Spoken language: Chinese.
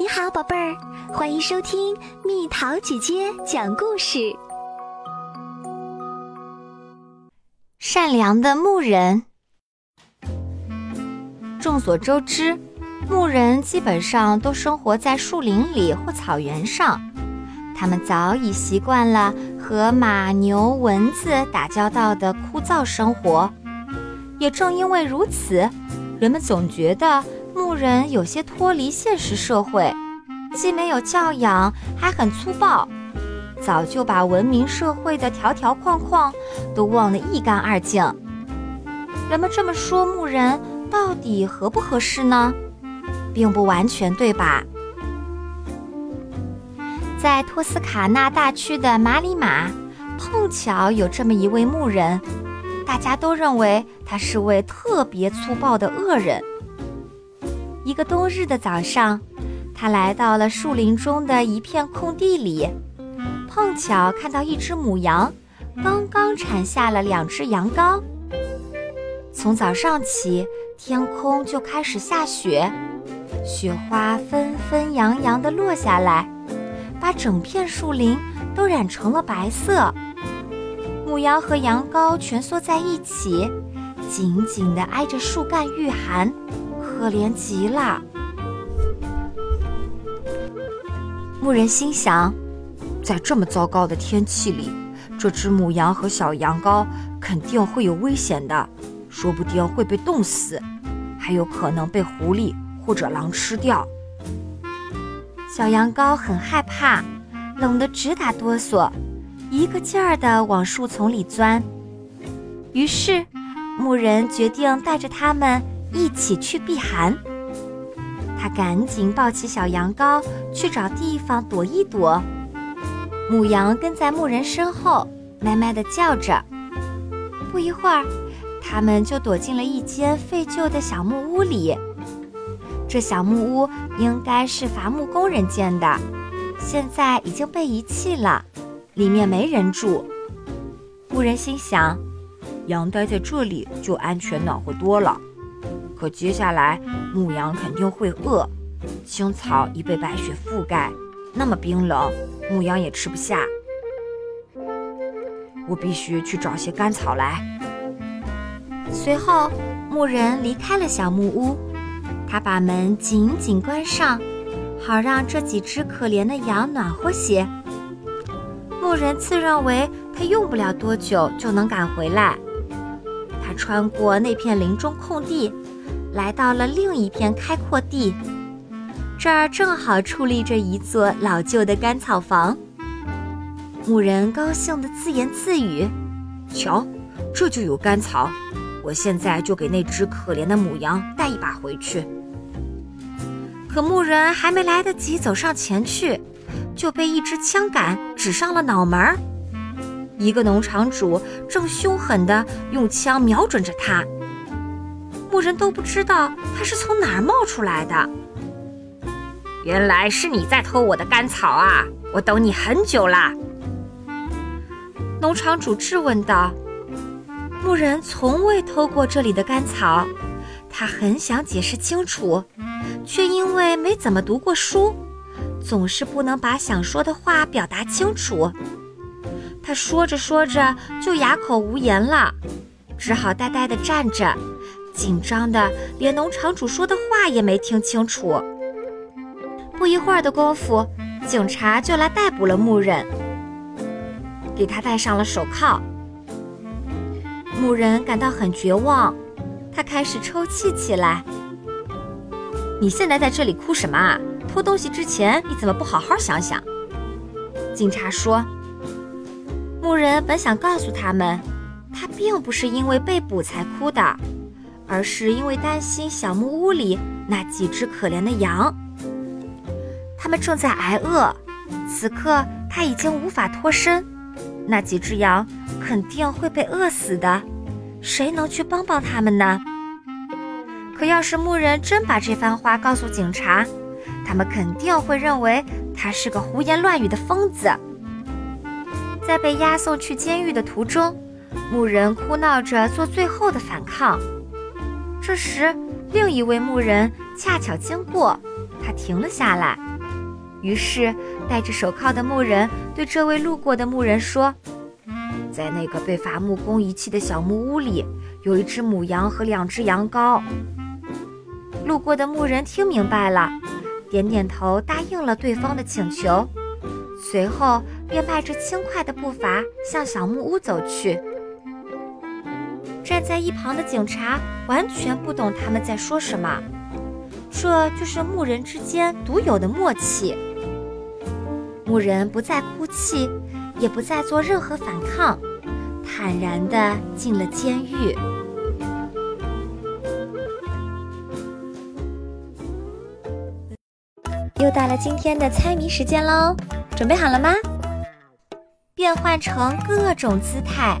你好，宝贝儿，欢迎收听蜜桃姐姐讲故事。善良的牧人。众所周知，牧人基本上都生活在树林里或草原上，他们早已习惯了和马、牛、蚊子打交道的枯燥生活。也正因为如此，人们总觉得。牧人有些脱离现实社会，既没有教养，还很粗暴，早就把文明社会的条条框框都忘得一干二净。人们这么说，牧人到底合不合适呢？并不完全对吧？在托斯卡纳大区的马里马，碰巧有这么一位牧人，大家都认为他是位特别粗暴的恶人。一个冬日的早上，他来到了树林中的一片空地里，碰巧看到一只母羊刚刚产下了两只羊羔。从早上起，天空就开始下雪，雪花纷纷扬扬地落下来，把整片树林都染成了白色。母羊和羊羔蜷缩在一起，紧紧地挨着树干御寒。可怜极了，牧人心想，在这么糟糕的天气里，这只母羊和小羊羔肯定会有危险的，说不定会被冻死，还有可能被狐狸或者狼吃掉。小羊羔很害怕，冷得直打哆嗦，一个劲儿地往树丛里钻。于是，牧人决定带着它们。一起去避寒。他赶紧抱起小羊羔去找地方躲一躲。母羊跟在牧人身后，麦麦地叫着。不一会儿，他们就躲进了一间废旧的小木屋里。这小木屋应该是伐木工人建的，现在已经被遗弃了，里面没人住。牧人心想，羊待在这里就安全暖和多了。可接下来，牧羊肯定会饿。青草已被白雪覆盖，那么冰冷，牧羊也吃不下。我必须去找些干草来。随后，牧人离开了小木屋，他把门紧紧关上，好让这几只可怜的羊暖和些。牧人自认为他用不了多久就能赶回来。他穿过那片林中空地。来到了另一片开阔地，这儿正好矗立着一座老旧的干草房。牧人高兴地自言自语：“瞧，这就有干草，我现在就给那只可怜的母羊带一把回去。”可牧人还没来得及走上前去，就被一支枪杆指上了脑门儿。一个农场主正凶狠地用枪瞄准着他。牧人都不知道他是从哪儿冒出来的。原来是你在偷我的干草啊！我等你很久啦。农场主质问道。牧人从未偷过这里的干草，他很想解释清楚，却因为没怎么读过书，总是不能把想说的话表达清楚。他说着说着就哑口无言了，只好呆呆地站着。紧张的连农场主说的话也没听清楚。不一会儿的功夫，警察就来逮捕了牧人，给他戴上了手铐。牧人感到很绝望，他开始抽泣起来。你现在在这里哭什么啊？偷东西之前你怎么不好好想想？警察说。牧人本想告诉他们，他并不是因为被捕才哭的。而是因为担心小木屋里那几只可怜的羊，它们正在挨饿。此刻他已经无法脱身，那几只羊肯定会被饿死的。谁能去帮帮他们呢？可要是牧人真把这番话告诉警察，他们肯定会认为他是个胡言乱语的疯子。在被押送去监狱的途中，牧人哭闹着做最后的反抗。这时，另一位牧人恰巧经过，他停了下来。于是，戴着手铐的牧人对这位路过的牧人说：“在那个被伐木工遗弃的小木屋里，有一只母羊和两只羊羔。”路过的牧人听明白了，点点头，答应了对方的请求，随后便迈着轻快的步伐向小木屋走去。站在一旁的警察完全不懂他们在说什么，这就是牧人之间独有的默契。牧人不再哭泣，也不再做任何反抗，坦然地进了监狱。又到了今天的猜谜时间喽，准备好了吗？变换成各种姿态，